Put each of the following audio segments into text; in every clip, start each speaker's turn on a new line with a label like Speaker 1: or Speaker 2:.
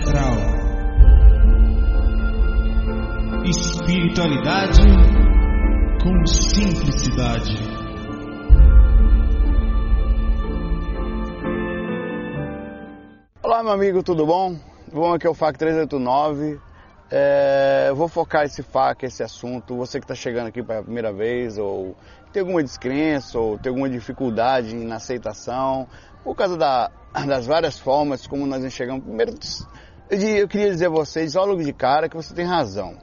Speaker 1: astral. Espiritualidade com simplicidade.
Speaker 2: Olá, meu amigo, tudo bom? Bom, aqui é o FAC 389. É, vou focar esse FAC, esse assunto. Você que está chegando aqui pela primeira vez, ou tem alguma descrença, ou tem alguma dificuldade na aceitação, por causa da, das várias formas como nós enxergamos. Primeiro, eu queria dizer a vocês, logo de cara, que você tem razão.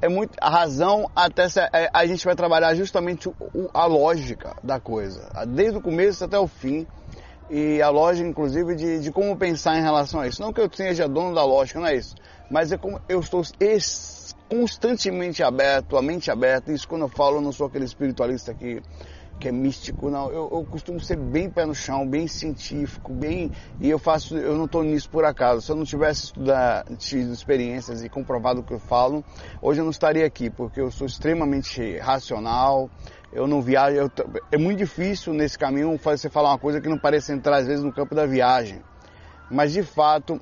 Speaker 2: É muito a razão até é, a gente vai trabalhar justamente a lógica da coisa, desde o começo até o fim e a lógica, inclusive, de, de como pensar em relação a isso. Não que eu seja dono da lógica, não é isso, mas é como eu estou constantemente aberto, a mente aberta. Isso quando eu falo, eu não sou aquele espiritualista que que é místico, não. Eu, eu, costumo ser bem pé no chão, bem científico, bem. E eu faço, eu não estou nisso por acaso. Se eu não tivesse estudado, tido experiências e comprovado o que eu falo, hoje eu não estaria aqui, porque eu sou extremamente racional. Eu não viajo. Eu, é muito difícil nesse caminho você falar uma coisa que não parece entrar às vezes no campo da viagem. Mas de fato,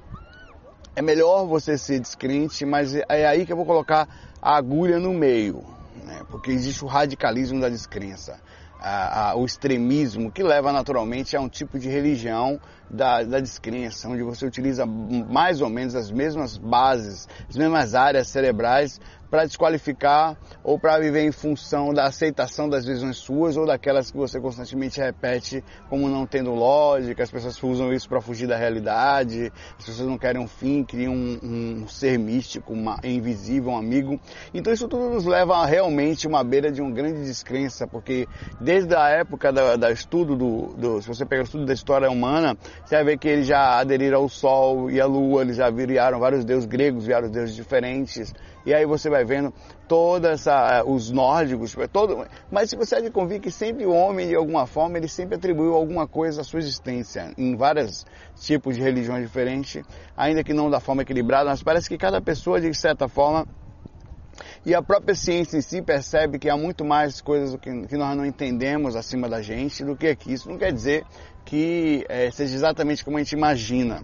Speaker 2: é melhor você ser descrente, mas é aí que eu vou colocar a agulha no meio, né? porque existe o radicalismo da descrença a, a, o extremismo que leva naturalmente a um tipo de religião da, da descrença, onde você utiliza mais ou menos as mesmas bases, as mesmas áreas cerebrais para desqualificar ou para viver em função da aceitação das visões suas ou daquelas que você constantemente repete como não tendo lógica, as pessoas usam isso para fugir da realidade, as pessoas não querem um fim, criam um, um ser místico, uma, invisível, um amigo. Então isso tudo nos leva a realmente uma beira de uma grande descrença, porque desde a época da, da estudo do, do, se você pegar o estudo da história humana, você vai ver que eles já aderiram ao Sol e à Lua, eles já viraram vários deuses gregos, vieram deuses diferentes, e aí você vai vendo toda essa, eh, os nórdicos, todo, mas você há de convir que sempre o homem, de alguma forma, ele sempre atribuiu alguma coisa à sua existência, em vários tipos de religiões diferentes, ainda que não da forma equilibrada, mas parece que cada pessoa, de certa forma, e a própria ciência em si percebe que há muito mais coisas que nós não entendemos acima da gente do que aqui. Isso não quer dizer que é, seja exatamente como a gente imagina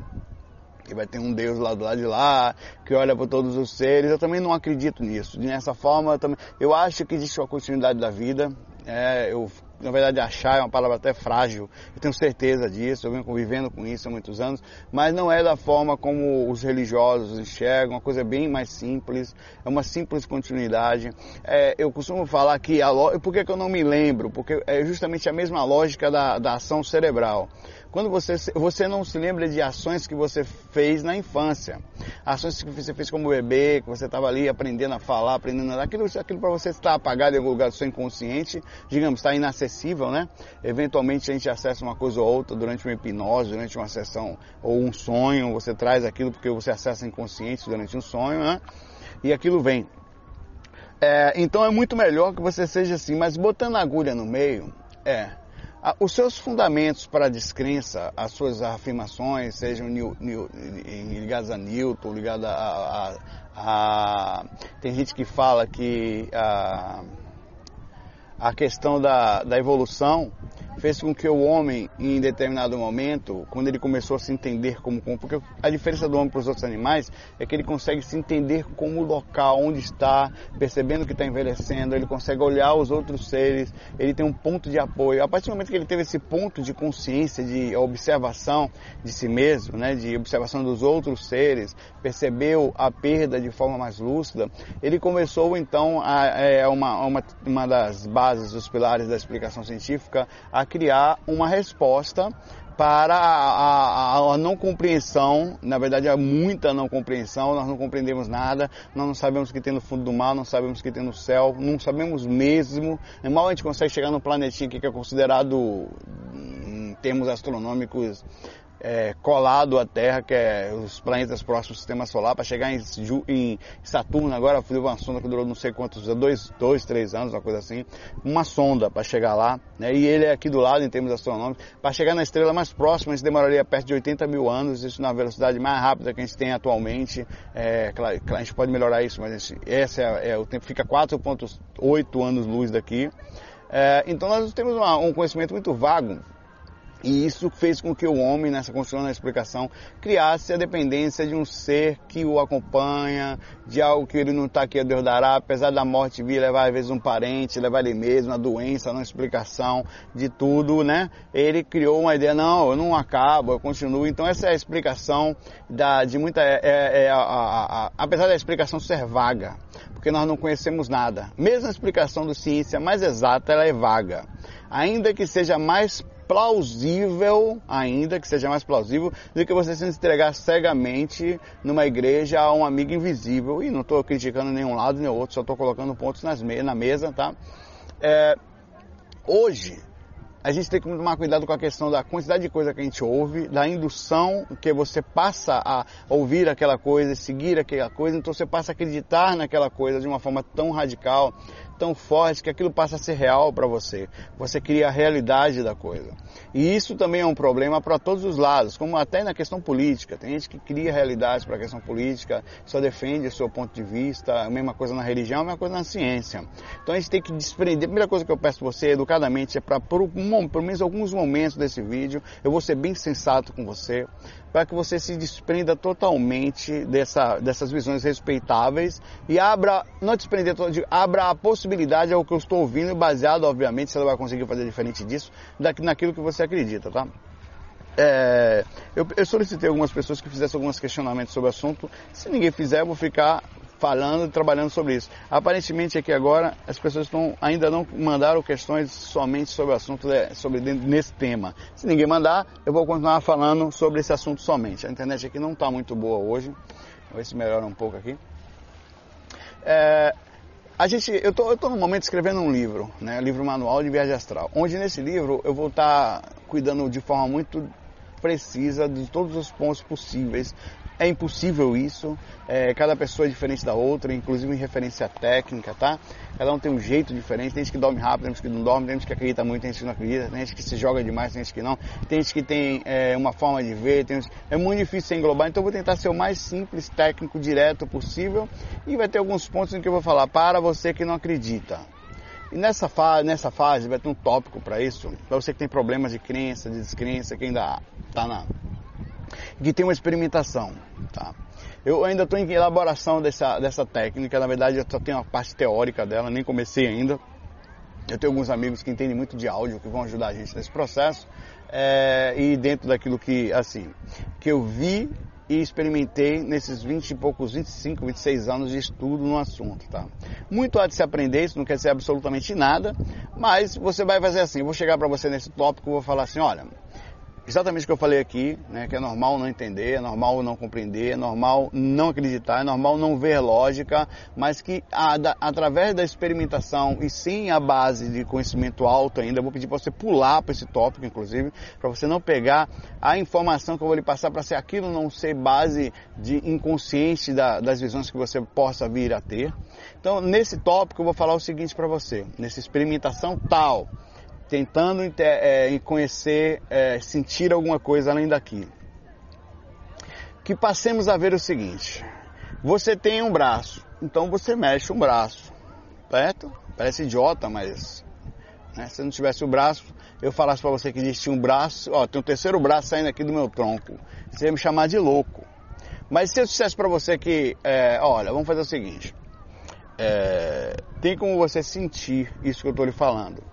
Speaker 2: que vai ter um Deus lá do lado de lá, que olha para todos os seres. Eu também não acredito nisso. Dessa forma, eu, também, eu acho que existe uma continuidade da vida. É, eu na verdade achar é uma palavra até frágil, eu tenho certeza disso, eu venho convivendo com isso há muitos anos, mas não é da forma como os religiosos enxergam, uma coisa bem mais simples, é uma simples continuidade. É, eu costumo falar que, a, por que, que eu não me lembro? Porque é justamente a mesma lógica da, da ação cerebral. Quando você, você não se lembra de ações que você fez na infância, ações que você fez como bebê, que você estava ali aprendendo a falar, aprendendo a aquilo, aquilo para você está apagado em algum lugar do seu inconsciente, digamos, está inacessível, né? Eventualmente a gente acessa uma coisa ou outra durante uma hipnose, durante uma sessão ou um sonho, você traz aquilo porque você acessa inconsciente durante um sonho, né? E aquilo vem. É, então é muito melhor que você seja assim, mas botando a agulha no meio, é, os seus fundamentos para a descrença, as suas afirmações, sejam ligadas a Newton, ligadas a, a, a, Tem gente que fala que a, a questão da, da evolução fez com que o homem, em determinado momento, quando ele começou a se entender como, porque a diferença do homem para os outros animais é que ele consegue se entender como local, onde está, percebendo que está envelhecendo, ele consegue olhar os outros seres, ele tem um ponto de apoio. A partir do momento que ele teve esse ponto de consciência, de observação de si mesmo, né, de observação dos outros seres, percebeu a perda de forma mais lúcida, ele começou então a, é, uma, uma, uma das bases, dos pilares da explicação científica, a criar uma resposta para a, a, a, não compreensão, na verdade há muita não compreensão, nós não compreendemos nada, nós não sabemos o que tem no fundo do mar, não sabemos o que tem no céu, não sabemos mesmo, mal a gente consegue chegar no planetinha que é considerado em termos astronômicos é, colado à Terra, que é os planetas próximos do Sistema Solar, para chegar em, em, Saturno agora, fui uma sonda que durou não sei quantos, dois, dois, três anos, uma coisa assim, uma sonda para chegar lá, né? e ele é aqui do lado em termos astronômicos, para chegar na estrela mais próxima, isso demoraria perto de 80 mil anos, isso na velocidade mais rápida que a gente tem atualmente, é, claro, a gente pode melhorar isso, mas esse, esse é, é o tempo, fica 4.8 anos luz daqui, é, então nós temos uma, um conhecimento muito vago E isso fez com que o homem, nessa construção da explicação, criasse a dependência de um ser que o acompanha, de algo que ele não está aqui a Deus dará, apesar da morte vir levar às vezes um parente, levar ele mesmo, a doença, não explicação de tudo, né? Ele criou uma ideia, não, eu não acabo, eu continuo. Então essa é a explicação da, de muita, é, é, é a, a, a, apesar da explicação ser vaga, porque nós não conhecemos nada. Mesmo a explicação do ciência mais exata, ela é vaga. Ainda que seja mais plausível, ainda que seja mais plausível, do que você se entregar cegamente numa igreja a um amigo invisível. E não estou criticando nenhum lado nem outro, só estou colocando pontos nas me na mesa, tá? É, hoje, a gente tem que tomar cuidado com a questão da quantidade de coisa que a gente ouve, da indução que você passa a ouvir aquela coisa, seguir aquela coisa, então você passa a acreditar naquela coisa de uma forma tão radical, tão forte que aquilo passa a ser real para você. Você cria a realidade da coisa. E isso também é um problema para todos os lados, como até na questão política. Tem gente que cria realidades para a questão política, só defende o seu ponto de vista, a mesma coisa na religião, a mesma coisa na ciência. Então a gente tem que desprender. A primeira coisa que eu peço você, educadamente, é para por, um, por menos alguns momentos desse vídeo, eu vou ser bem sensato com você, para que você se desprenda totalmente dessa, dessas visões respeitáveis e abra, não desprender, abra a possibilidade ao que eu estou ouvindo, baseado, obviamente, você não vai conseguir fazer diferente disso, naquilo que você acredita, tá? É, eu, eu, solicitei algumas pessoas que fizessem alguns questionamentos sobre o assunto. Se ninguém fizer, eu vou ficar falando e trabalhando sobre isso. Aparentemente aqui agora as pessoas estão, ainda não mandaram questões somente sobre o assunto, de, sobre nesse tema. Se ninguém mandar, eu vou continuar falando sobre esse assunto somente. A internet aqui não está muito boa hoje. Vou ver se melhora um pouco aqui. É, a gente, eu estou no momento escrevendo um livro, né, livro manual de viagem astral, onde nesse livro eu vou estar tá cuidando de forma muito precisa de todos os pontos possíveis. É impossível isso, é, cada pessoa é diferente da outra, inclusive em referência técnica, tá? Cada um tem um jeito diferente, tem gente que dorme rápido, tem gente que não dorme, tem gente que acredita muito, tem gente que não acredita, tem gente que se joga demais, tem gente que não, tem gente que tem é, uma forma de ver, gente... é muito difícil englobar, então eu vou tentar ser o mais simples, técnico, direto possível. E vai ter alguns pontos em que eu vou falar para você que não acredita. E nessa fase, nessa fase vai ter um tópico para isso, para você que tem problemas de crença, de descrença, que ainda está na que tem uma experimentação. Tá? Eu ainda estou em elaboração dessa, dessa técnica, na verdade eu só tenho a parte teórica dela, nem comecei ainda. Eu tenho alguns amigos que entendem muito de áudio, que vão ajudar a gente nesse processo. É, e dentro daquilo que, assim, que eu vi e experimentei nesses 20 e poucos, 25, 26 anos de estudo no assunto, tá? Muito há de se aprender, isso não quer dizer absolutamente nada, mas você vai fazer assim, eu vou chegar para você nesse tópico, vou falar assim, olha, exatamente o que eu falei aqui, né, que é normal não entender, é normal não compreender, é normal não acreditar, é normal não ver lógica, mas que a, da, através da experimentação e sim a base de conhecimento alto ainda, eu vou pedir para você pular para esse tópico, inclusive, para você não pegar a informação que eu vou lhe passar para ser aquilo não ser base de inconsciente da, das visões que você possa vir a ter. Então, nesse tópico eu vou falar o seguinte para você, nessa experimentação tal, tentando é, conhecer, é, sentir alguma coisa além daquilo. Que passemos a ver o seguinte: você tem um braço, então você mexe um braço, certo? Parece idiota, mas né, se não tivesse o braço, eu falasse para você que existia um braço, ó, tem um terceiro braço saindo aqui do meu tronco, você ia me chamar de louco. Mas se eu dissesse para você que, é, olha, vamos fazer o seguinte: é, tem como você sentir isso que eu estou lhe falando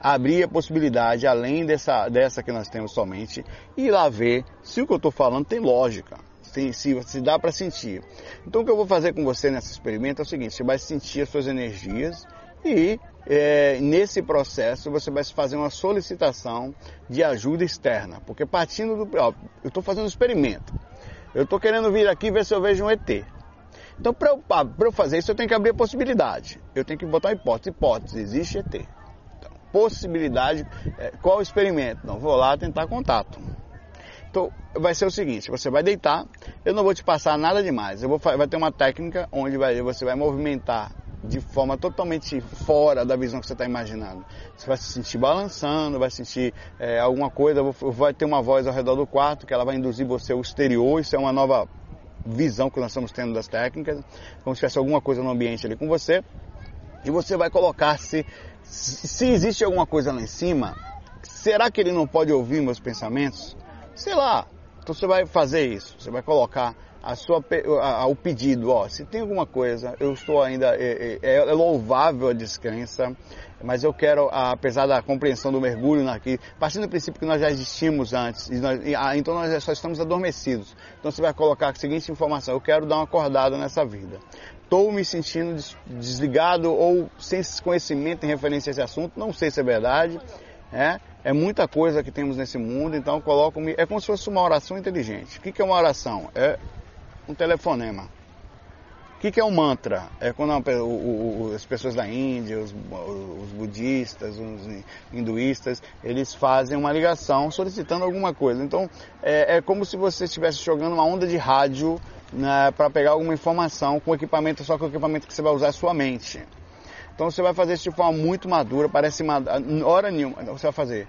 Speaker 2: abrir a possibilidade, além dessa, dessa que nós temos somente, e ir lá ver se o que eu estou falando tem lógica, se, se, se dá para sentir. Então o que eu vou fazer com você nesse experimento é o seguinte, você vai sentir as suas energias e é, nesse processo você vai fazer uma solicitação de ajuda externa, porque partindo do... Ó, eu estou fazendo um experimento, eu estou querendo vir aqui ver se eu vejo um ET. Então, para eu, eu, fazer isso, eu tenho que abrir a possibilidade. Eu tenho que botar uma hipótese. Hipótese, existe ET possibilidade. É, qual o experimento? Não, vou lá tentar contato. Então, vai ser o seguinte, você vai deitar, eu não vou te passar nada demais, eu vou, vai ter uma técnica onde vai, você vai movimentar de forma totalmente fora da visão que você está imaginando. Você vai se sentir balançando, vai sentir é, alguma coisa, vai ter uma voz ao redor do quarto que ela vai induzir você ao exterior, isso é uma nova visão que nós estamos tendo das técnicas, como se tivesse alguma coisa no ambiente ali com você, e você vai colocar-se se existe alguma coisa lá em cima, Será que ele não pode ouvir meus pensamentos? Sei lá. Então você vai fazer isso. Você vai colocar a sua, a, a, o pedido, ó, se tem alguma coisa, eu estou ainda, é, é, é, louvável a descrença, mas eu quero, apesar da compreensão do mergulho aqui, partindo do princípio que nós já existimos antes, nós, ah, então nós só estamos adormecidos. Então você vai colocar a seguinte informação, eu quero dar uma acordada nessa vida. Estou me sentindo desligado ou sem conhecimento em referência a esse assunto, não sei se é verdade, é, é muita coisa que temos nesse mundo, então coloco é como se fosse uma oração inteligente. O que é uma oração? É um telefonema. O que, que é um mantra? É quando o, o, as pessoas da Índia, os, os, budistas, os hinduístas, eles fazem uma ligação solicitando alguma coisa. Então é, é como se você estivesse jogando uma onda de rádio né, para pegar alguma informação com equipamento, só que o equipamento que você vai usar é sua mente. Então você vai fazer isso de forma muito madura, parece madura, hora nenhuma, você vai fazer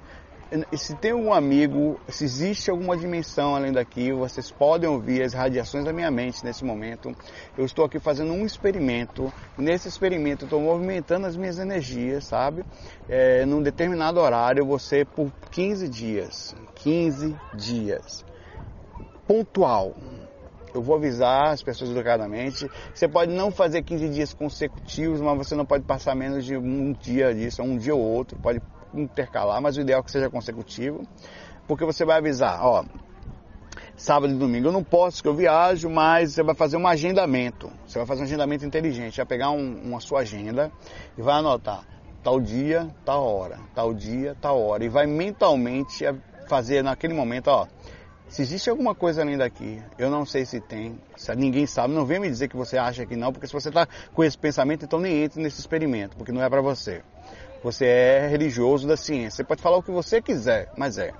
Speaker 2: se tem algum amigo, se existe alguma dimensão além daqui, vocês podem ouvir as radiações da minha mente nesse momento. Eu estou aqui fazendo um experimento. Nesse experimento, estou movimentando as minhas energias, sabe? É, num determinado horário, você por 15 dias. 15 dias. Pontual. Eu vou avisar as pessoas educadamente. Você pode não fazer 15 dias consecutivos, mas você não pode passar menos de um dia disso, um dia ou outro. Pode intercalar, mas o ideal é que seja consecutivo, porque você vai avisar, ó, sábado e domingo eu não posso que eu viajo, mas você vai fazer um agendamento. Você vai fazer um agendamento inteligente, vai pegar um, uma sua agenda e vai anotar tal dia, tal hora, tal dia, tal hora e vai mentalmente fazer naquele momento, ó, se existe alguma coisa além daqui, eu não sei se tem, se ninguém sabe, não vem me dizer que você acha que não, porque se você está com esse pensamento, então nem entre nesse experimento, porque não é para você. Você é religioso da ciência. Você pode falar o que você quiser, mas é.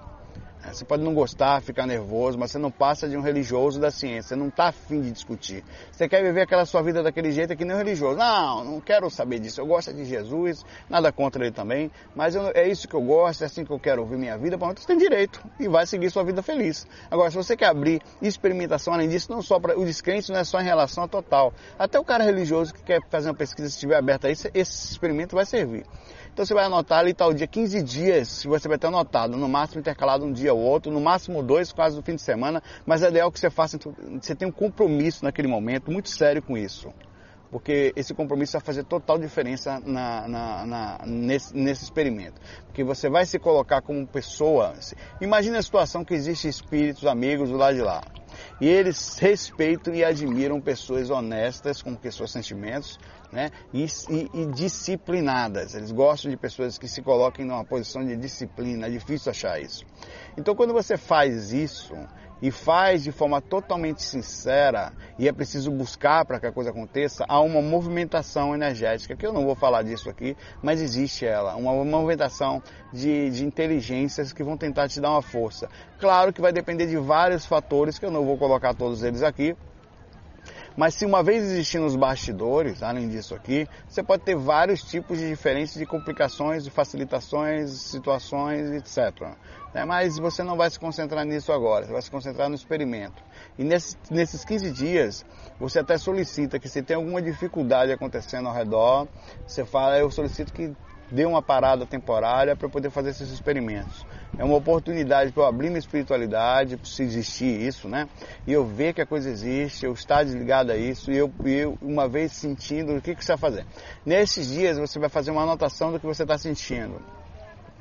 Speaker 2: É. Você pode não gostar, ficar nervoso, mas você não passa de um religioso da ciência. Você não está afim de discutir. Você quer viver aquela sua vida daquele jeito que nem um religioso. Não, não quero saber disso. Eu gosto de Jesus, nada contra ele também, mas eu, é isso que eu gosto, é assim que eu quero ouvir minha vida. Pronto, você tem direito e vai seguir sua vida feliz. Agora, se você quer abrir experimentação, além disso, não só para o descrente não é só em relação a total. Até o cara religioso que quer fazer uma pesquisa, se estiver aberto aí, esse experimento vai servir. Então você vai anotar ali tal dia, 15 dias, você vai ter anotado, no máximo intercalado um dia ou outro, no máximo dois, quase no fim de semana, mas é ideal que você faça, você tenha um compromisso naquele momento, muito sério com isso. Porque esse compromisso vai fazer total diferença na, na, na, nesse, nesse experimento. Porque você vai se colocar como pessoa. Imagine a situação que existem espíritos, amigos do lado de lá. E eles respeitam e admiram pessoas honestas com seus sentimentos, né? E, e, e, disciplinadas. Eles gostam de pessoas que se coloquem numa posição de disciplina. É difícil achar isso. Então, quando você faz isso e faz de forma totalmente sincera, e é preciso buscar para que a coisa aconteça, há uma movimentação energética, que eu não vou falar disso aqui, mas existe ela, uma movimentação de, de inteligências que vão tentar te dar uma força. Claro que vai depender de vários fatores, que eu não vou colocar todos eles aqui, mas se uma vez existindo os bastidores, além disso aqui, você pode ter vários tipos de diferentes de complicações, de facilitações, situações, etc. Né? Mas você não vai se concentrar nisso agora, você vai se concentrar no experimento. E nesses, nesses 15 dias, você até solicita que se tem alguma dificuldade acontecendo ao redor, você fala, eu solicito que dê uma parada temporária para poder fazer esses experimentos. É uma oportunidade para eu abrir minha espiritualidade, se existir isso, né? E eu ver que a coisa existe, eu estar desligado a isso, e eu, eu uma vez sentindo, o que, que você vai fazer? Nesses dias você vai fazer uma anotação do que você está sentindo.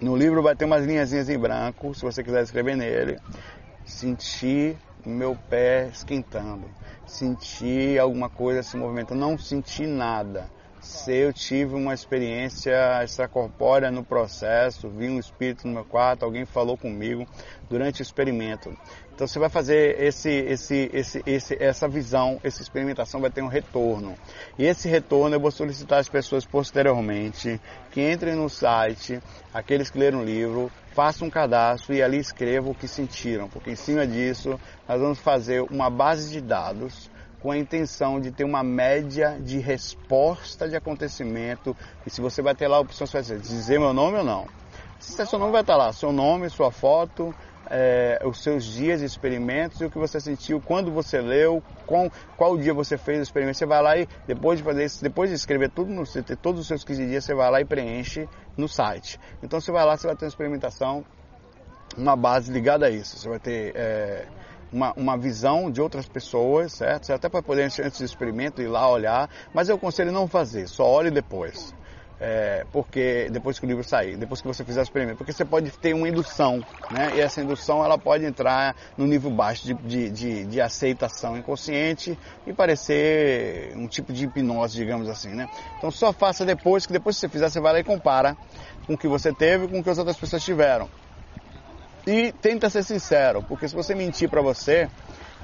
Speaker 2: No livro vai ter umas linhazinhas em branco, se você quiser escrever nele. Sentir meu pé esquentando. Sentir alguma coisa se movimentando. Não senti nada se eu tive uma experiência extracorpórea no processo, vi um espírito no meu quarto, alguém falou comigo durante o experimento. Então você vai fazer esse, esse, esse, esse, essa visão, essa experimentação vai ter um retorno. E esse retorno eu vou solicitar às pessoas posteriormente que entrem no site, aqueles que leram o livro, façam um cadastro e ali escrevam o que sentiram, porque em cima disso nós vamos fazer uma base de dados com a intenção de ter uma média de resposta de acontecimento. E se você vai ter lá a opção, você vai dizer meu nome ou não. Se seu nome vai estar lá, seu nome, sua foto, é, os seus dias de experimentos e o que você sentiu, quando você leu, qual, qual dia você fez o experimento. Você vai lá e depois de fazer isso, depois de escrever tudo, no, todos os seus 15 dias, você vai lá e preenche no site. Então você vai lá, você vai ter uma experimentação uma base ligada a isso. Você vai ter é, uma, uma visão de outras pessoas, certo? Você até para poder, antes do experimento, ir lá olhar, mas eu aconselho não fazer, só olhe depois. É, porque depois que o livro sair, depois que você fizer o experimento, porque você pode ter uma indução, né? E essa indução ela pode entrar no nível baixo de, de, de, de aceitação inconsciente e parecer um tipo de hipnose, digamos assim, né? Então só faça depois, que depois que você fizer, você vai lá e compara com o que você teve com o que as outras pessoas tiveram. E tenta ser sincero, porque se você mentir para você,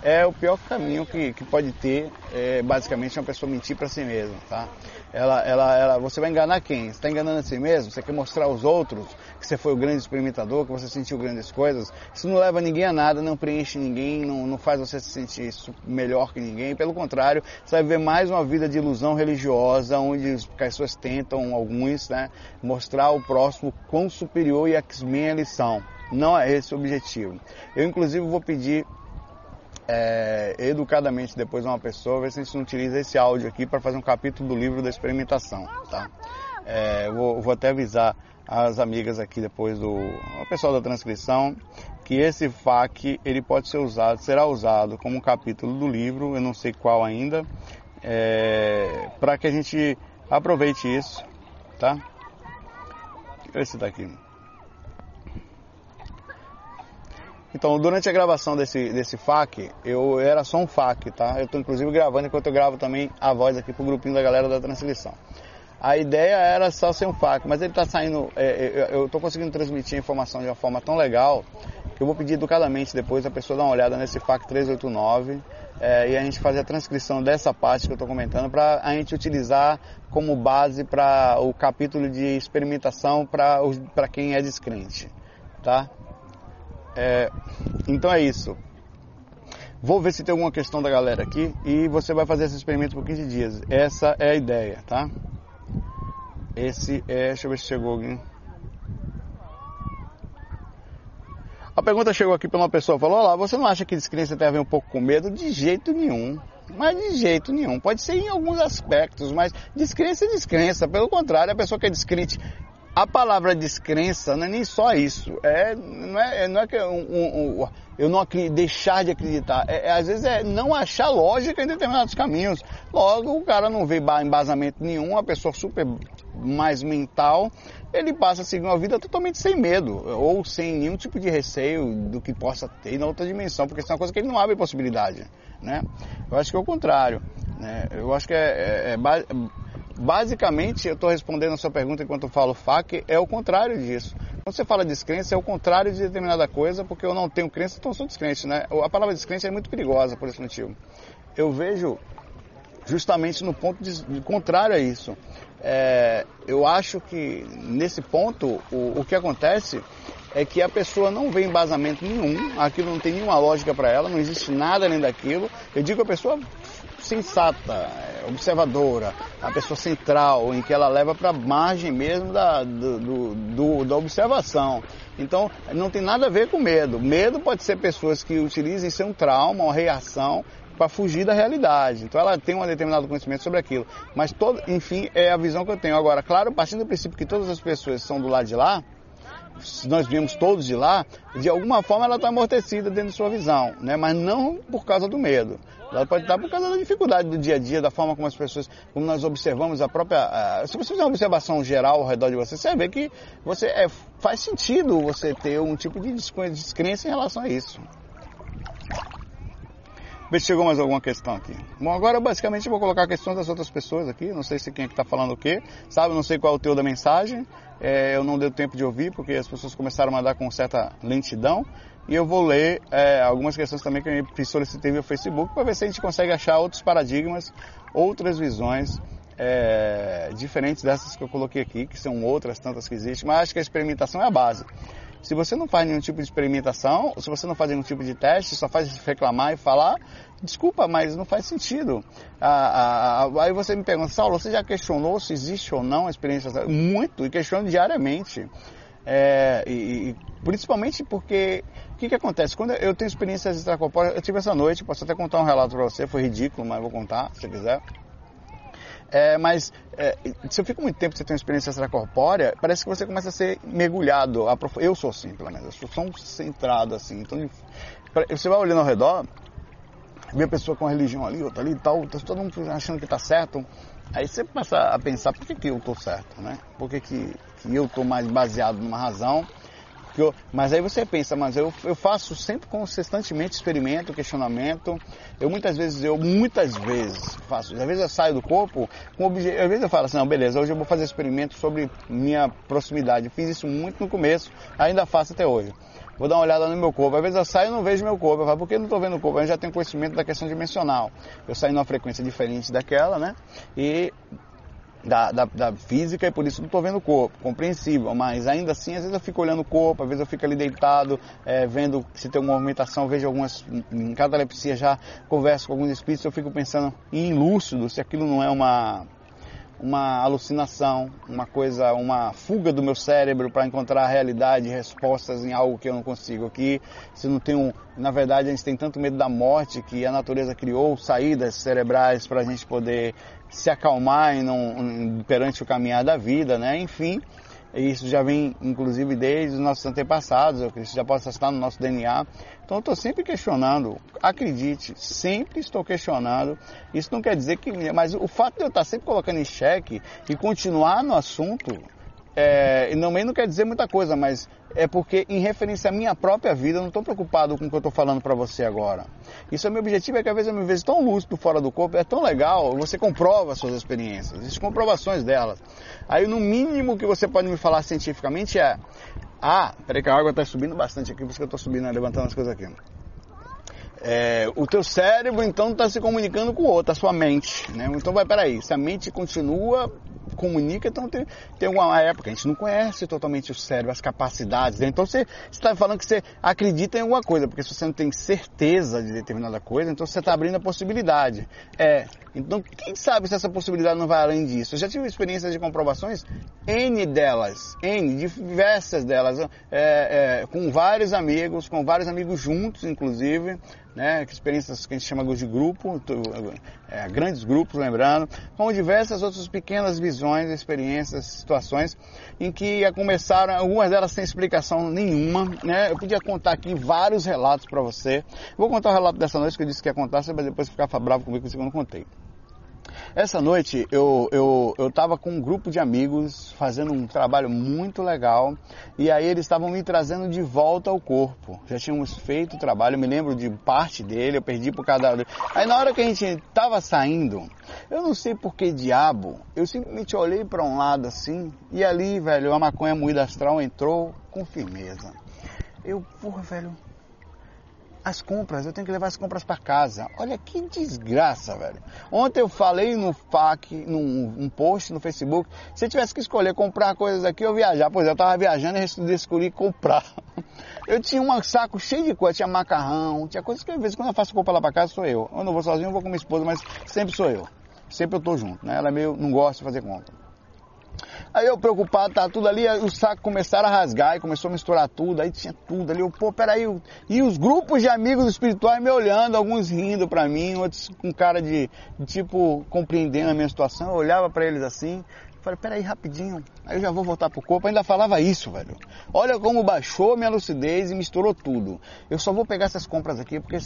Speaker 2: é o pior caminho que, que pode ter, é, basicamente, uma pessoa mentir para si mesma, tá? Ela, ela, ela, você vai enganar quem? Você está enganando a si mesmo? Você quer mostrar aos outros que você foi o grande experimentador, que você sentiu grandes coisas? Isso não leva ninguém a nada, não preenche ninguém, não, não faz você se sentir melhor que ninguém. Pelo contrário, você vai ver mais uma vida de ilusão religiosa, onde as pessoas tentam, alguns, né, mostrar ao próximo quão superior e X-Men eles são. Não é esse o objetivo. Eu, inclusive, vou pedir é, educadamente depois a uma pessoa, ver se a gente não utiliza esse áudio aqui para fazer um capítulo do livro da experimentação, tá? É, vou, vou, até avisar as amigas aqui depois do o pessoal da transcrição que esse FAQ ele pode ser usado, será usado como um capítulo do livro, eu não sei qual ainda, é, para que a gente aproveite isso, tá? Deixa eu ver se tá. Então, durante a gravação desse, desse FAQ, eu era só um FAQ, tá? Eu estou inclusive gravando enquanto eu gravo também a voz aqui pro grupinho da galera da transcrição. A ideia era só ser um FAQ, mas ele está saindo, é, é eu estou conseguindo transmitir a informação de uma forma tão legal que eu vou pedir educadamente depois a pessoa dar uma olhada nesse FAQ 389 é, e a gente fazer a transcrição dessa parte que eu estou comentando para a gente utilizar como base para o capítulo de experimentação para quem é descrente, tá? É, então é isso. Vou ver se tem alguma questão da galera aqui e você vai fazer esse experimento por 15 dias. Essa é a ideia, tá? Esse é. Deixa eu ver se chegou alguém. A pergunta chegou aqui para uma pessoa, falou: Olá, você não acha que descrença tem a ver um pouco com medo? De jeito nenhum. Mas de jeito nenhum. Pode ser em alguns aspectos, mas descrença é descrença. Pelo contrário, a pessoa que é descrente a palavra descrença não é nem só isso. É, não, é, não é que um, um, um, eu não deixar de acreditar. É, é, às vezes é não achar lógica em determinados caminhos. Logo, o cara não vê embasamento nenhum, uma pessoa super mais mental, ele passa a seguir uma vida totalmente sem medo, ou sem nenhum tipo de receio do que possa ter na outra dimensão, porque isso é uma coisa que ele não abre possibilidade. Né? Eu acho que é o contrário. Né? Eu acho que é, é, é Basicamente, eu estou respondendo a sua pergunta enquanto falo FAQ, é o contrário disso. Quando você fala descrença, é o contrário de determinada coisa, porque eu não tenho crença, então sou descrente, né? A palavra descrença é muito perigosa por esse motivo. Eu vejo justamente no ponto de, de contrário a isso. É, eu acho que nesse ponto o, o que acontece é que a pessoa não vê embasamento nenhum, aquilo não tem nenhuma lógica para ela, não existe nada além daquilo. Eu digo a pessoa sensata, observadora, a pessoa central, em que ela leva para a margem mesmo da, do, do, da observação. Então, não tem nada a ver com medo. Medo pode ser pessoas que utilizem ser um trauma, uma reação para fugir da realidade. Então ela tem um determinado conhecimento sobre aquilo. Mas, todo, enfim, é a visão que eu tenho. Agora, claro, partindo do princípio que todas as pessoas são do lado de lá, se nós viemos todos de lá, de alguma forma ela está amortecida dentro de sua visão, né? mas não por causa do medo. Ela pode estar por causa da dificuldade do dia a dia, da forma como as pessoas, como nós observamos a própria. Se você fizer uma observação geral ao redor de você, você ver que você é, faz sentido você ter um tipo de descrença em relação a isso. Ver se chegou mais alguma questão aqui. Bom, agora basicamente eu vou colocar a questão das outras pessoas aqui. Não sei se quem é que está falando o quê, sabe? Não sei qual é o teu da mensagem. É, eu não deu tempo de ouvir porque as pessoas começaram a mandar com certa lentidão. E eu vou ler é, algumas questões também que eu solicitei no Facebook para ver se a gente consegue achar outros paradigmas, outras visões é, diferentes dessas que eu coloquei aqui, que são outras tantas que existem, mas acho que a experimentação é a base. Se você não faz nenhum tipo de experimentação, se você não faz nenhum tipo de teste, só faz reclamar e falar, desculpa, mas não faz sentido. Ah, ah, aí você me pergunta, Saulo, você já questionou se existe ou não a experiência? Muito, e questiono diariamente. É, e, e, principalmente porque o que, que acontece? Quando eu tenho experiências extracorpóreas, eu tive essa noite, posso até contar um relato para você, foi ridículo, mas vou contar se quiser. É, mas é, se eu fico muito tempo você tem uma experiência extracorpórea, parece que você começa a ser mergulhado. Eu sou assim, pelo menos. Eu sou tão centrado assim. Então, você vai olhando ao redor, vê a pessoa com a religião ali, outra ali e tal, tá todo mundo achando que está certo. Aí você começa a pensar por que, que eu estou certo, né? Por que, que, que eu estou mais baseado numa razão eu, mas aí você pensa, mas eu, eu faço sempre consistentemente experimento, questionamento. Eu muitas vezes, eu muitas vezes faço. Às vezes eu saio do corpo com. Às vezes eu falo assim, não, beleza, hoje eu vou fazer experimento sobre minha proximidade. fiz isso muito no começo, ainda faço até hoje. Vou dar uma olhada no meu corpo. Às vezes eu saio e não vejo meu corpo. Eu falo, por que não estou vendo o corpo? Eu já tenho conhecimento da questão dimensional. Eu saio numa frequência diferente daquela, né? E da, da, da, física e por isso não estou vendo o corpo, compreensível, mas ainda assim às vezes eu fico olhando o corpo, às vezes eu fico ali deitado, é, vendo se tem uma movimentação, vejo algumas, em catalepsia já converso com alguns espíritos, eu fico pensando em lúcido, se aquilo não é uma uma alucinação, uma coisa, uma fuga do meu cérebro para encontrar a realidade, respostas em algo que eu não consigo aqui. Se não tenho, na verdade, a gente tem tanto medo da morte que a natureza criou saídas cerebrais para a gente poder se acalmar e não, perante o caminhar da vida, né? Enfim, isso já vem, inclusive, desde os nossos antepassados, isso já pode estar no nosso DNA. Então, eu estou sempre questionando, acredite, sempre estou questionando. Isso não quer dizer que. Mas o fato de eu estar sempre colocando em xeque e continuar no assunto, é, não, não quer dizer muita coisa, mas é porque, em referência à minha própria vida, eu não estou preocupado com o que eu estou falando para você agora. Isso é meu objetivo, é que às vezes eu me vejo tão lúcido fora do corpo, é tão legal, você comprova as suas experiências, existem comprovações delas. Aí, no mínimo que você pode me falar cientificamente é: ah, peraí que a água está subindo bastante aqui, por isso que eu estou subindo, né, levantando as coisas aqui. É, o teu cérebro então está se comunicando com o outro, a sua mente. Né? Então vai, peraí, se a mente continua comunica, então tem, tem uma época, a gente não conhece totalmente o cérebro, as capacidades. Né? Então você está falando que você acredita em alguma coisa, porque se você não tem certeza de determinada coisa, então você está abrindo a possibilidade. É, então quem sabe se essa possibilidade não vai além disso? Eu já tive experiências de comprovações, N delas, N, diversas delas, é, é, com vários amigos, com vários amigos juntos, inclusive, né, experiências que a gente chama de grupo, é, grandes grupos, lembrando, com diversas outras pequenas visões, experiências, situações em que começaram, algumas delas sem explicação nenhuma, né, eu podia contar aqui vários relatos para você. Vou contar o relato dessa noite que eu disse que ia contar, você vai depois ficar bravo comigo que eu não contei. Essa noite eu, eu, eu tava com um grupo de amigos fazendo um trabalho muito legal e aí eles estavam me trazendo de volta ao corpo. Já tínhamos feito o trabalho, me lembro de parte dele, eu perdi por cada. Aí na hora que a gente tava saindo, eu não sei por que diabo, eu simplesmente olhei para um lado assim e ali, velho, a maconha moída astral entrou com firmeza. Eu, porra, velho, as compras, eu tenho que levar as compras para casa. Olha que desgraça, velho. Ontem eu falei no FAQ, num um post no Facebook, se eu tivesse que escolher comprar coisas aqui ou viajar, pois eu tava viajando e escolhi comprar. Eu tinha um saco cheio de coisas, tinha macarrão, tinha coisas que às vezes quando eu faço compra lá para casa sou eu. Eu não vou sozinho, eu vou com minha esposa, mas sempre sou eu. Sempre eu tô junto, né? Ela é meio, não gosta de fazer compra. Aí eu preocupado, tá tudo ali, os sacos começaram a rasgar e começou a misturar tudo, aí tinha tudo ali. Eu, pô, peraí. E os grupos de amigos espirituais me olhando, alguns rindo pra mim, outros com cara de, tipo, compreendendo a minha situação. Eu olhava para eles assim, Falei, peraí, rapidinho. Aí eu já vou voltar pro corpo. Ainda falava isso, velho. Olha como baixou minha lucidez e misturou tudo. Eu só vou pegar essas compras aqui porque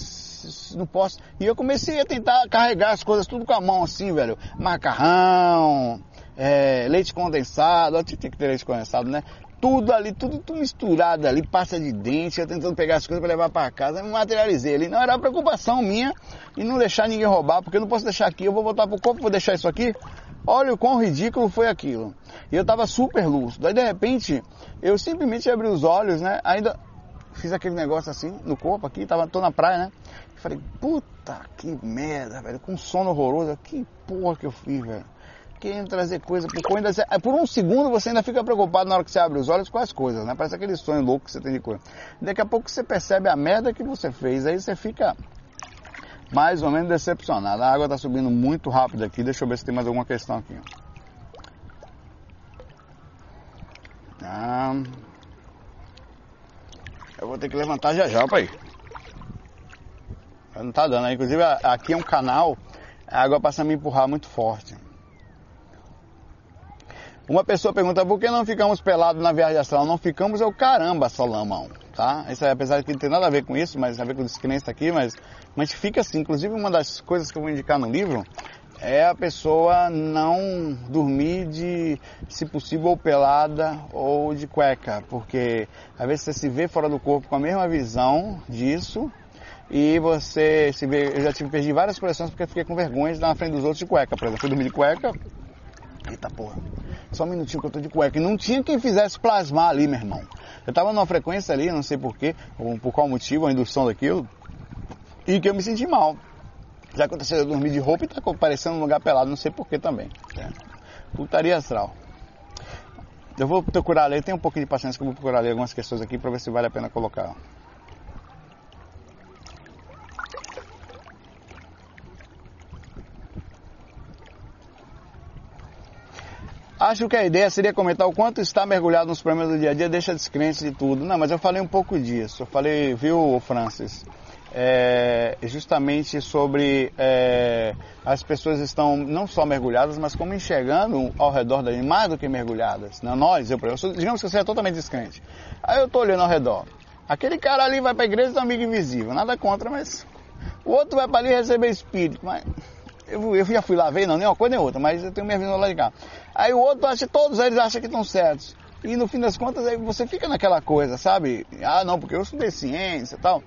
Speaker 2: não posso. E eu comecei a tentar carregar as coisas tudo com a mão assim, velho. Macarrão, é, leite condensado, tinha que ter leite condensado, né? Tudo ali, tudo, tudo misturado ali, pasta de dente, eu tentando pegar as coisas para levar para casa, me materializei ali. Não era preocupação minha e não deixar ninguém roubar, porque eu não posso deixar aqui, eu vou voltar pro corpo, vou deixar isso aqui. Olha o quão ridículo foi aquilo. E eu tava super lúcido. Aí de repente, eu simplesmente abri os olhos, né? Ainda fiz aquele negócio assim no corpo aqui, tava, tô na praia, né? Falei, puta que merda, velho, com sono horroroso. Que porra que eu fiz, velho querendo trazer coisa por coisa. Por um segundo você ainda fica preocupado na hora que você abre os olhos com as coisas, né? Parece aquele sonho louco que você tem de coisa. Daqui a pouco você percebe a merda que você fez, aí você fica mais ou menos decepcionado. A água está subindo muito rápido aqui, deixa eu ver se tem mais alguma questão aqui. Ah, eu vou ter que levantar já já, pai. Não tá dando, né? inclusive aqui é um canal, a água passa a me empurrar muito forte. Uma pessoa pergunta por que não ficamos pelados na viagem astral? Não ficamos é o caramba, Salomão, tá? Isso apesar de que não tem nada a ver com isso, mas tem a ver com descrença aqui, mas, mas fica assim. Inclusive uma das coisas que eu vou indicar no livro é a pessoa não dormir de, se possível, ou pelada ou de cueca, porque às vezes você se vê fora do corpo com a mesma visão disso e você se vê. Eu já tive perdi várias coleções porque fiquei com vergonha de dar na frente dos outros de cueca, por exemplo, fui dormir de cueca. Eita porra só um minutinho que eu tô de cueca. E não tinha quem fizesse plasmar ali, meu irmão. Eu tava numa frequência ali, não sei porquê, por qual motivo, a indução daquilo, e que eu me senti mal. Já aconteceu eu dormir de roupa e tá aparecendo um lugar pelado, não sei porquê também. É. Putaria astral. Eu vou procurar ler, tem um pouquinho de paciência que eu vou procurar ler algumas questões aqui para ver se vale a pena colocar. Acho que a ideia seria comentar o quanto está mergulhado nos problemas do dia a dia, deixa descrente de tudo. Não, mas eu falei um pouco disso. Eu falei, viu, Francis? É, justamente sobre é, as pessoas estão não só mergulhadas, mas como enxergando ao redor da mais do que mergulhadas. Né? Nós, eu, eu sou, digamos que você é totalmente descrente. Aí eu estou olhando ao redor. Aquele cara ali vai para a igreja do amigo invisível, nada contra, mas o outro vai para ali receber espírito. Mas eu, eu já fui lá ver, não, nem uma coisa nem outra, mas eu tenho minha vida lá de cá. Aí o outro acha, todos eles acham que estão certos. E no fim das contas, aí você fica naquela coisa, sabe? Ah, não, porque eu estudei ciência e tal.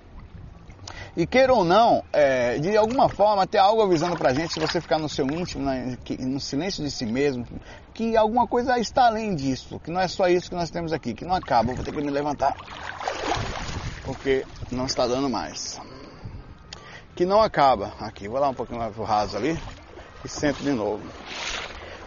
Speaker 2: E queira ou não, é, de alguma forma, ter algo avisando pra gente, se você ficar no seu íntimo, né, no silêncio de si mesmo, que alguma coisa está além disso, que não é só isso que nós temos aqui, que não acaba. Eu vou ter que me levantar, porque não está dando mais que não acaba. Aqui, vou lá um pouquinho mais raso ali e sento de novo.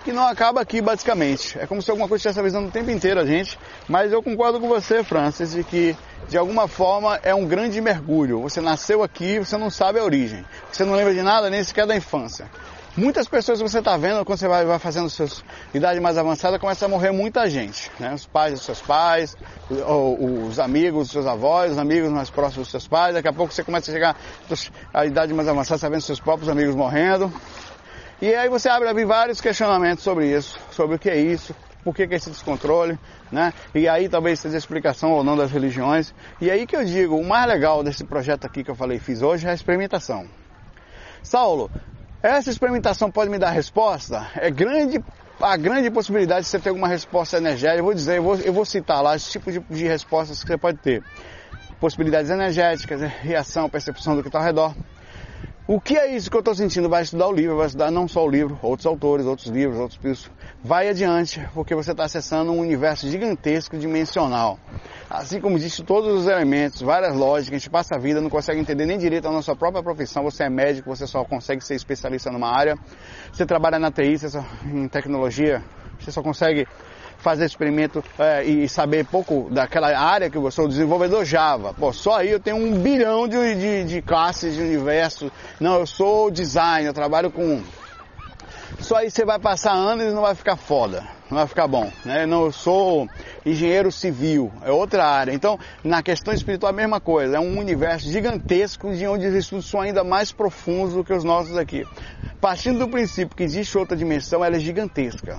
Speaker 2: Que não acaba aqui basicamente. É como se alguma coisa estivesse avisando o tempo inteiro a gente, mas eu concordo com você, Francis, de que de alguma forma é um grande mergulho. Você nasceu aqui, você não sabe a origem. Você não lembra de nada nem sequer da infância. Muitas pessoas que você está vendo quando você vai, vai fazendo suas idade mais avançada, começa a morrer muita gente, né? Os pais dos seus pais, os amigos dos seus avós, os amigos mais próximos dos seus pais. Daqui a pouco você começa a chegar à idade mais avançada, você tá seus próprios amigos morrendo. E aí você abre, abre vários questionamentos sobre isso, sobre o que é isso, por que, que é esse descontrole, né? E aí talvez seja explicação ou não das religiões. E aí que eu digo, o mais legal desse projeto aqui que eu falei, fiz hoje é a experimentação. Saulo, essa experimentação pode me dar resposta? É grande a grande possibilidade de você ter alguma resposta energética. Eu vou dizer, eu vou, eu vou citar lá os tipos de, de respostas que você pode ter. Possibilidades energéticas, reação, percepção do que está ao redor. O que é isso que eu estou sentindo? Vai estudar o livro, vai estudar não só o livro, outros autores, outros livros, outros pisos. Vai adiante, porque você está acessando um universo gigantesco, dimensional. Assim como existe todos os elementos, várias lógicas, a gente passa a vida, não consegue entender nem direito a nossa própria profissão. Você é médico, você só consegue ser especialista numa área. Você trabalha na TI, você só, em tecnologia, você só consegue fazer experimento é, e saber pouco daquela área que eu sou desenvolvedor Java. Pô, só aí eu tenho um bilhão de, de, de classes, de universo. Não, eu sou design, eu trabalho com. Só aí você vai passar anos e não vai ficar foda não vai ficar bom. Né? Não, eu sou engenheiro civil, é outra área. Então, na questão espiritual, a mesma coisa. É um universo gigantesco de onde os estudos são ainda mais profundos do que os nossos aqui. Partindo do princípio que existe outra dimensão, ela é gigantesca.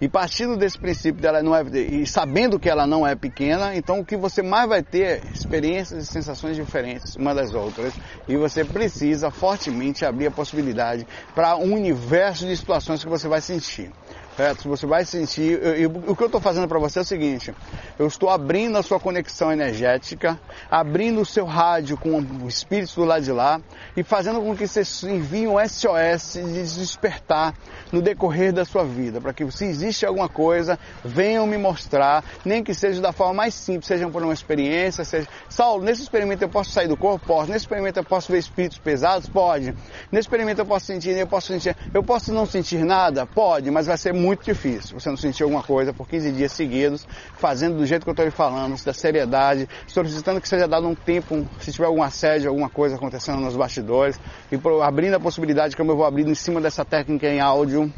Speaker 2: E partindo desse princípio dela não é e sabendo que ela não é pequena, então o que você mais vai ter é experiências e sensações diferentes uma das outras. E você precisa fortemente abrir a possibilidade para um universo de situações que você vai sentir. Certo? Você vai sentir. Eu, eu, o que eu estou fazendo para você é o seguinte: eu estou abrindo a sua conexão energética, abrindo o seu rádio com o espírito do lado de lá e fazendo com que você envie um SOS de despertar no decorrer da sua vida, para que se existe alguma coisa, venham me mostrar, nem que seja da forma mais simples, seja por uma experiência, seja. Saulo, nesse experimento eu posso sair do corpo? Posso. Nesse experimento eu posso ver espíritos pesados? Pode. Nesse experimento eu posso sentir, eu posso sentir. Eu posso não sentir nada? Pode, mas vai ser muito difícil. Você não sentir alguma coisa por 15 dias seguidos, fazendo do jeito que eu estou lhe falando, da seriedade, solicitando que seja dado um tempo, se tiver algum assédio, alguma coisa acontecendo nos bastidores, e abrindo a possibilidade, como eu vou abrindo em cima dessa técnica em áudio,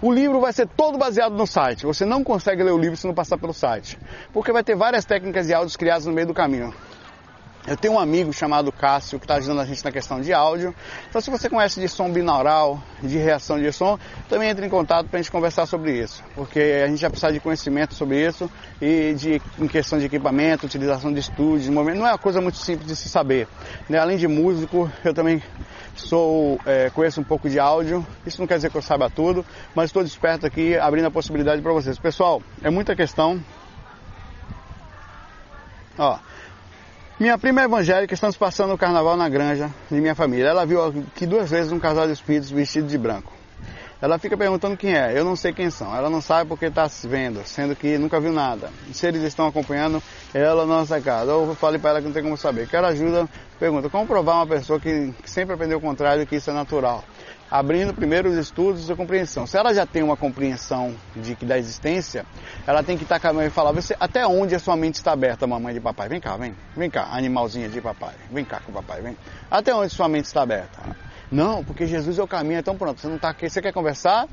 Speaker 2: o livro vai ser todo baseado no site. Você não consegue ler o livro se não passar pelo site. Porque vai ter várias técnicas de áudios criadas no meio do caminho. Eu tenho um amigo chamado Cássio que está ajudando a gente na questão de áudio. Então, se você conhece de som binaural, de reação de som, também entre em contato para a gente conversar sobre isso. Porque a gente vai precisar de conhecimento sobre isso e de, em questão de equipamento, utilização de estúdios, de momento. Não é uma coisa muito simples de se saber. Né? Além de músico, eu também sou é, conheço um pouco de áudio. Isso não quer dizer que eu saiba tudo, mas estou desperto aqui, abrindo a possibilidade para vocês. Pessoal, é muita questão. Ó. Minha prima é evangélica, estamos passando o carnaval na granja de minha família. Ela viu aqui duas vezes um casal de espíritos vestido de branco. Ela fica perguntando quem é, eu não sei quem são. Ela não sabe porque está vendo, sendo que nunca viu nada. Se eles estão acompanhando ela na nossa casa. Eu falei para ela que não tem como saber. Quero ajuda, pergunta, como provar uma pessoa que, que sempre aprendeu o contrário, que isso é natural? Abrindo primeiro os estudos e a compreensão. Se ela já tem uma compreensão de que da existência, ela tem que estar com a mãe e falar, você, até onde a sua mente está aberta, mamãe de papai? Vem cá, vem, vem cá, animalzinha de papai, vem cá com o papai, vem. Até onde sua mente está aberta? Não, porque Jesus é o caminho, então pronto, você não está aqui, você quer conversar?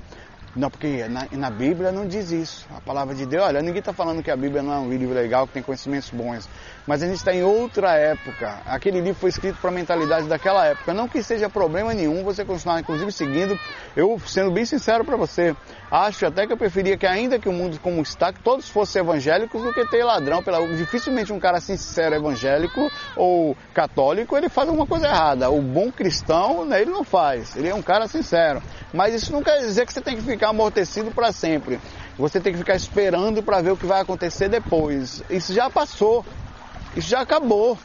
Speaker 2: Não, porque na, na, Bíblia não diz isso. A palavra de Deus, olha, ninguém está falando que a Bíblia não é um livro legal, que tem conhecimentos bons. Mas a gente está em outra época. Aquele livro foi escrito para a mentalidade daquela época. Não que seja problema nenhum você continuar, inclusive, seguindo. Eu, sendo bem sincero para você, acho até que eu preferia que, ainda que o mundo como está, que todos fossem evangélicos do que ter ladrão. Pela... Dificilmente um cara sincero evangélico ou católico, ele faz alguma coisa errada. O bom cristão, né, ele não faz. Ele é um cara sincero. Mas isso não quer dizer que você tem que ficar amortecido para sempre. Você tem que ficar esperando para ver o que vai acontecer depois. Isso já passou. Isso já acabou.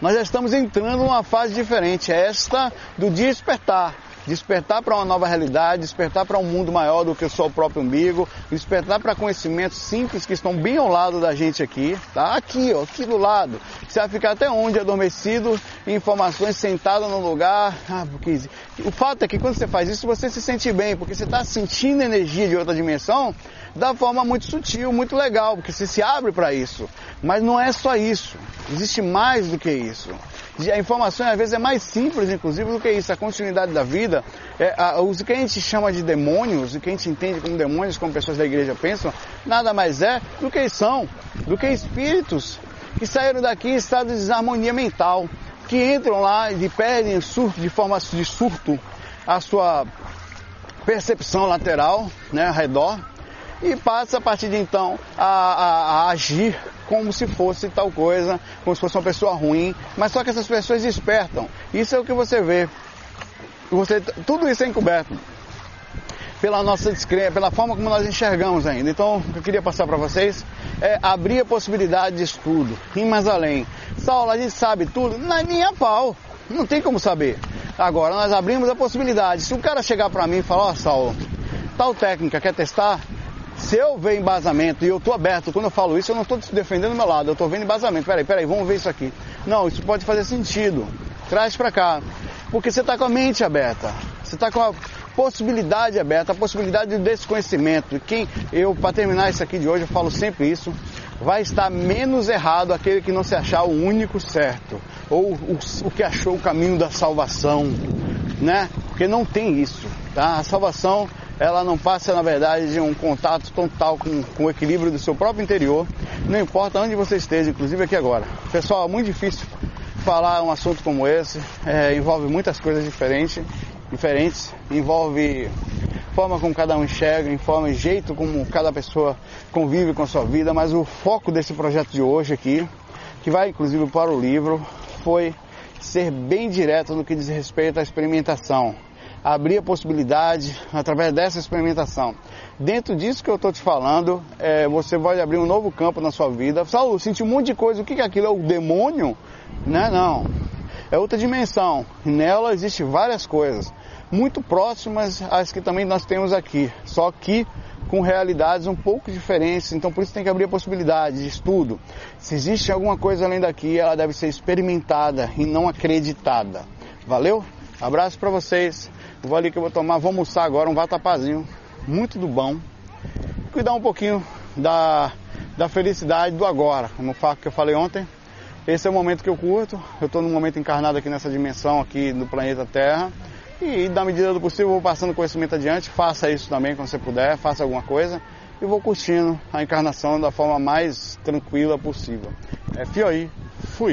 Speaker 2: Nós já estamos entrando numa fase diferente, esta do despertar despertar para uma nova realidade, despertar para um mundo maior do que o seu próprio umbigo, despertar para conhecimentos simples que estão bem ao lado da gente aqui, tá? Aqui, ó, aqui do lado. Você vai ficar até onde adormecido, informações sentado no lugar. Ah, porque o fato é que quando você faz isso, você se sente bem, porque você está sentindo energia de outra dimensão da forma muito sutil, muito legal, porque você se abre para isso. Mas não é só isso. Existe mais do que isso a informação às vezes é mais simples, inclusive, do que isso. A continuidade da vida, é, a, o que a gente chama de demônios, o que a gente entende como demônios, como pessoas da igreja pensam, nada mais é do que são, do que espíritos que saíram daqui em estado de desarmonia mental, que entram lá e perdem surto, de forma de surto a sua percepção lateral, né, ao redor, e passa a partir de então a, a, a agir como se fosse tal coisa, como se fosse uma pessoa ruim, mas só que essas pessoas despertam. Isso é o que você vê. Você, tudo isso é encoberto pela nossa pela forma como nós enxergamos ainda. Então, o que eu queria passar para vocês é abrir a possibilidade de estudo, ir mais além. Saulo, a gente sabe tudo? Na minha pau, não tem como saber. Agora, nós abrimos a possibilidade. Se o cara chegar para mim e falar, ó, oh, Saulo, tal técnica, quer testar? Se eu ver embasamento e eu estou aberto, quando eu falo isso, eu não estou defendendo o meu lado, eu estou vendo embasamento. Peraí, peraí, vamos ver isso aqui. Não, isso pode fazer sentido. Traz para cá. Porque você está com a mente aberta. Você está com a possibilidade aberta, a possibilidade de desconhecimento. E quem, eu, para terminar isso aqui de hoje, eu falo sempre isso. Vai estar menos errado aquele que não se achar o único certo. Ou o, o que achou o caminho da salvação. Né? Porque não tem isso. Tá? A salvação ela não passa, na verdade, de um contato total com, com o equilíbrio do seu próprio interior, não importa onde você esteja, inclusive aqui agora. Pessoal, é muito difícil falar um assunto como esse, é, envolve muitas coisas diferentes, diferentes, envolve forma como cada um enxerga, informa jeito como cada pessoa convive com a sua vida, mas o foco desse projeto de hoje aqui, que vai inclusive para o livro, foi ser bem direto no que diz respeito à experimentação abrir a possibilidade através dessa experimentação. Dentro disso que eu estou te falando, é, você vai abrir um novo campo na sua vida. Saulo, senti um monte de coisa. O que é aquilo? É o demônio? Não, não. É outra dimensão. Nela existem várias coisas, muito próximas às que também nós temos aqui. Só que com realidades um pouco diferentes, então por isso tem que abrir a possibilidade de estudo. Se existe alguma coisa além daqui, ela deve ser experimentada e não acreditada. Valeu? Abraço para vocês. Vou ali que eu vou tomar, vou almoçar agora um vatapazinho, muito do bom. Cuidar um pouquinho da, da felicidade do agora, como que eu falei ontem. Esse é o momento que eu curto. Eu estou num momento encarnado aqui nessa dimensão aqui do planeta Terra. E da medida do possível vou passando conhecimento adiante. Faça isso também quando você puder, faça alguma coisa. E vou curtindo a encarnação da forma mais tranquila possível. É fio aí, fui.